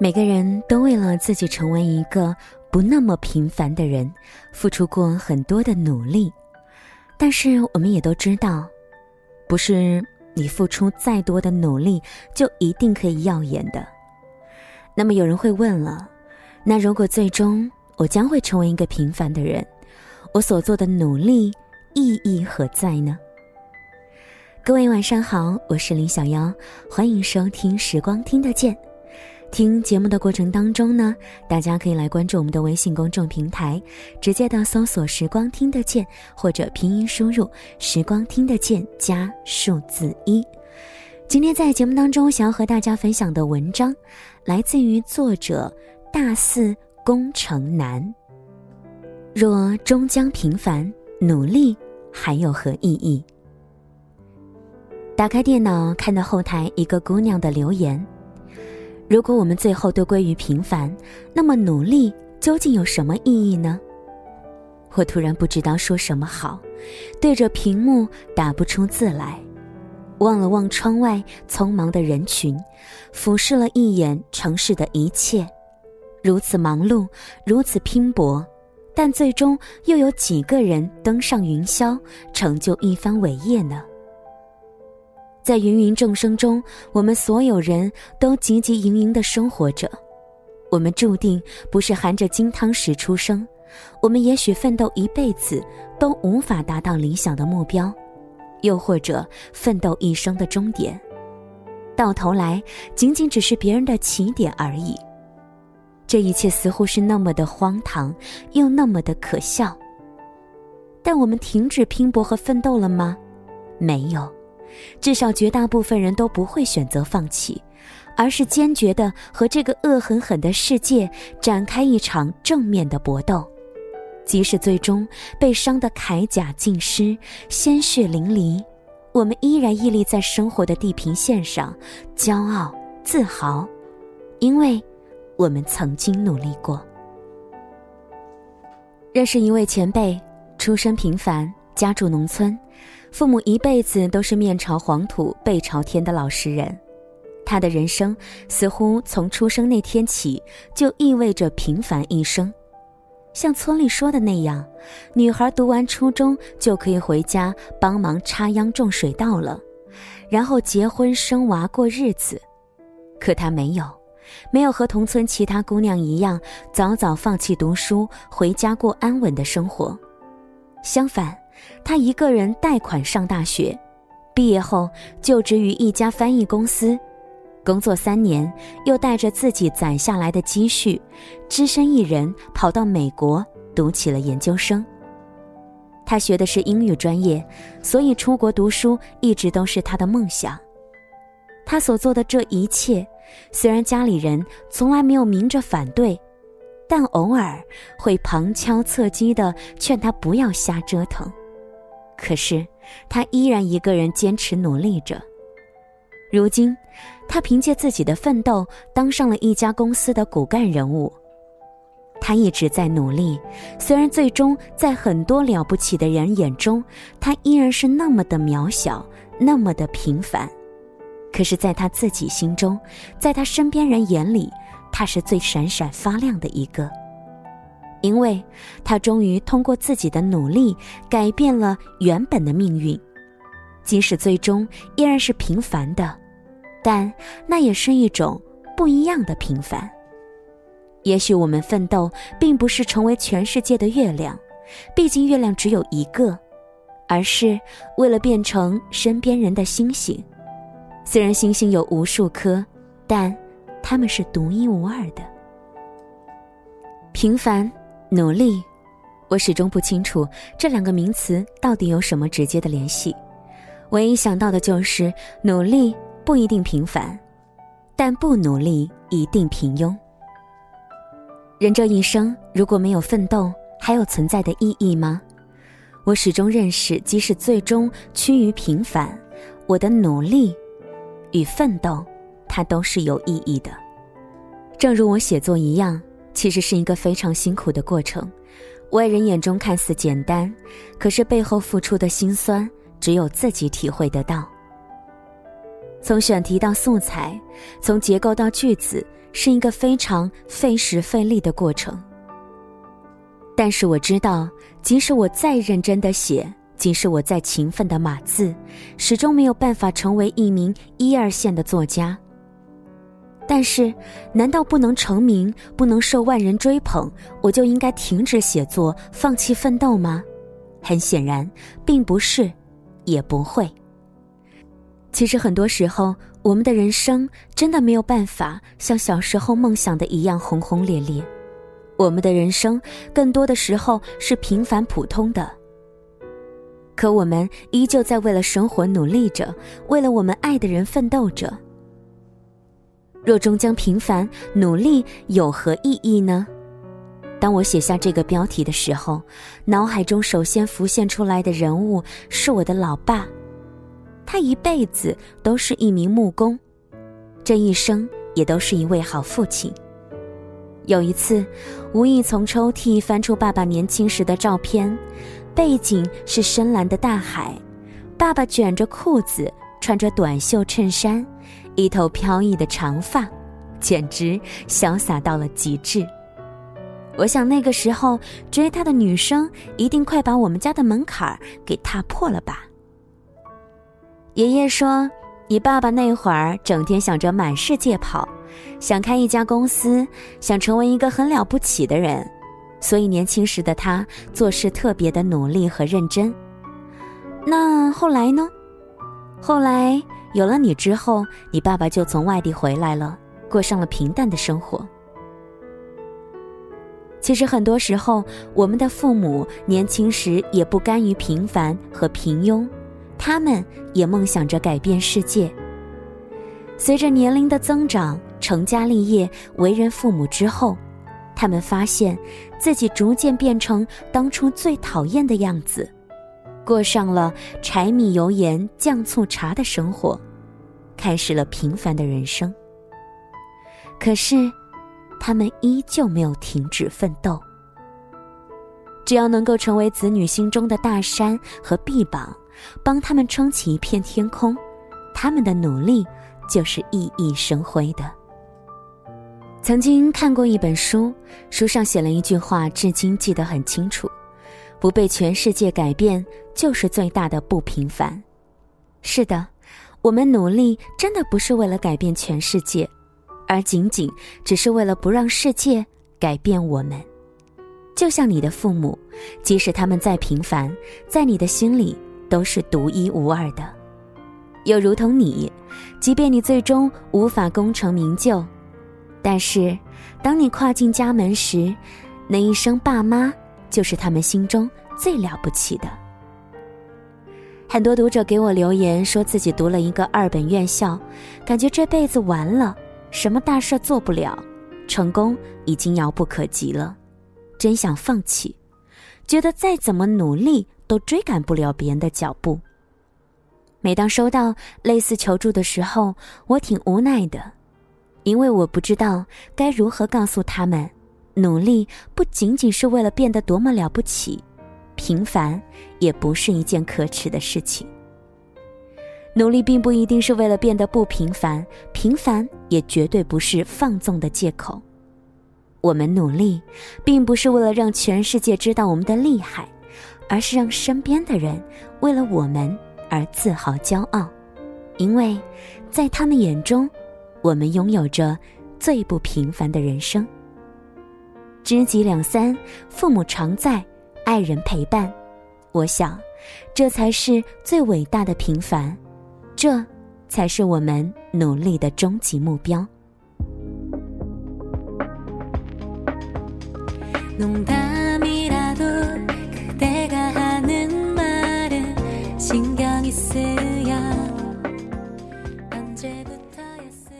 每个人都为了自己成为一个不那么平凡的人，付出过很多的努力。但是我们也都知道，不是你付出再多的努力就一定可以耀眼的。那么有人会问了，那如果最终我将会成为一个平凡的人，我所做的努力意义何在呢？各位晚上好，我是林小妖，欢迎收听《时光听得见》。听节目的过程当中呢，大家可以来关注我们的微信公众平台，直接的搜索“时光听得见”或者拼音输入“时光听得见”加数字一。今天在节目当中，想要和大家分享的文章，来自于作者大四工程男。若终将平凡，努力还有何意义？打开电脑，看到后台一个姑娘的留言。如果我们最后都归于平凡，那么努力究竟有什么意义呢？我突然不知道说什么好，对着屏幕打不出字来，望了望窗外匆忙的人群，俯视了一眼城市的一切，如此忙碌，如此拼搏，但最终又有几个人登上云霄，成就一番伟业呢？在芸芸众生中，我们所有人都汲汲营营的生活着。我们注定不是含着金汤匙出生，我们也许奋斗一辈子都无法达到理想的目标，又或者奋斗一生的终点，到头来仅仅只是别人的起点而已。这一切似乎是那么的荒唐，又那么的可笑。但我们停止拼搏和奋斗了吗？没有。至少绝大部分人都不会选择放弃，而是坚决的和这个恶狠狠的世界展开一场正面的搏斗。即使最终被伤得铠甲尽失、鲜血淋漓，我们依然屹立在生活的地平线上，骄傲自豪，因为我们曾经努力过。认识一位前辈，出身平凡，家住农村。父母一辈子都是面朝黄土背朝天的老实人，他的人生似乎从出生那天起就意味着平凡一生。像村里说的那样，女孩读完初中就可以回家帮忙插秧种水稻了，然后结婚生娃过日子。可他没有，没有和同村其他姑娘一样早早放弃读书回家过安稳的生活，相反。他一个人贷款上大学，毕业后就职于一家翻译公司，工作三年，又带着自己攒下来的积蓄，只身一人跑到美国读起了研究生。他学的是英语专业，所以出国读书一直都是他的梦想。他所做的这一切，虽然家里人从来没有明着反对，但偶尔会旁敲侧击地劝他不要瞎折腾。可是，他依然一个人坚持努力着。如今，他凭借自己的奋斗，当上了一家公司的骨干人物。他一直在努力，虽然最终在很多了不起的人眼中，他依然是那么的渺小，那么的平凡。可是，在他自己心中，在他身边人眼里，他是最闪闪发亮的一个。因为他终于通过自己的努力改变了原本的命运，即使最终依然是平凡的，但那也是一种不一样的平凡。也许我们奋斗并不是成为全世界的月亮，毕竟月亮只有一个，而是为了变成身边人的星星。虽然星星有无数颗，但它们是独一无二的。平凡。努力，我始终不清楚这两个名词到底有什么直接的联系。唯一想到的就是努力不一定平凡，但不努力一定平庸。人这一生如果没有奋斗，还有存在的意义吗？我始终认识，即使最终趋于平凡，我的努力与奋斗，它都是有意义的。正如我写作一样。其实是一个非常辛苦的过程，外人眼中看似简单，可是背后付出的辛酸，只有自己体会得到。从选题到素材，从结构到句子，是一个非常费时费力的过程。但是我知道，即使我再认真的写，即使我再勤奋的码字，始终没有办法成为一名一二线的作家。但是，难道不能成名，不能受万人追捧，我就应该停止写作，放弃奋斗吗？很显然，并不是，也不会。其实很多时候，我们的人生真的没有办法像小时候梦想的一样轰轰烈烈。我们的人生更多的时候是平凡普通的，可我们依旧在为了生活努力着，为了我们爱的人奋斗着。若终将平凡，努力有何意义呢？当我写下这个标题的时候，脑海中首先浮现出来的人物是我的老爸，他一辈子都是一名木工，这一生也都是一位好父亲。有一次，无意从抽屉翻出爸爸年轻时的照片，背景是深蓝的大海，爸爸卷着裤子，穿着短袖衬衫，一头飘逸的长发，简直潇洒到了极致。我想那个时候追他的女生一定快把我们家的门槛给踏破了吧。爷爷说：“你爸爸那会儿整天想着满世界跑。”想开一家公司，想成为一个很了不起的人，所以年轻时的他做事特别的努力和认真。那后来呢？后来有了你之后，你爸爸就从外地回来了，过上了平淡的生活。其实很多时候，我们的父母年轻时也不甘于平凡和平庸，他们也梦想着改变世界。随着年龄的增长，成家立业、为人父母之后，他们发现自己逐渐变成当初最讨厌的样子，过上了柴米油盐酱醋茶的生活，开始了平凡的人生。可是，他们依旧没有停止奋斗。只要能够成为子女心中的大山和臂膀，帮他们撑起一片天空，他们的努力。就是熠熠生辉的。曾经看过一本书，书上写了一句话，至今记得很清楚：不被全世界改变，就是最大的不平凡。是的，我们努力真的不是为了改变全世界，而仅仅只是为了不让世界改变我们。就像你的父母，即使他们再平凡，在你的心里都是独一无二的。又如同你，即便你最终无法功成名就，但是当你跨进家门时，那一声“爸妈”就是他们心中最了不起的。很多读者给我留言，说自己读了一个二本院校，感觉这辈子完了，什么大事做不了，成功已经遥不可及了，真想放弃，觉得再怎么努力都追赶不了别人的脚步。每当收到类似求助的时候，我挺无奈的，因为我不知道该如何告诉他们，努力不仅仅是为了变得多么了不起，平凡也不是一件可耻的事情。努力并不一定是为了变得不平凡，平凡也绝对不是放纵的借口。我们努力，并不是为了让全世界知道我们的厉害，而是让身边的人为了我们。而自豪骄傲，因为，在他们眼中，我们拥有着最不平凡的人生。知己两三，父母常在，爱人陪伴，我想，这才是最伟大的平凡，这才是我们努力的终极目标。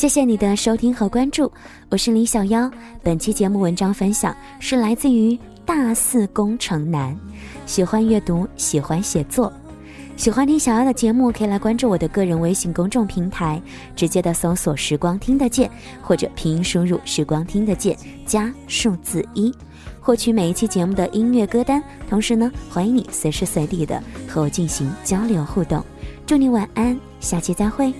谢谢你的收听和关注，我是李小妖。本期节目文章分享是来自于大四工程男，喜欢阅读，喜欢写作，喜欢听小妖的节目，可以来关注我的个人微信公众平台，直接的搜索“时光听得见”或者拼音输入“时光听得见”加数字一，获取每一期节目的音乐歌单。同时呢，欢迎你随时随地的和我进行交流互动。祝你晚安，下期再会。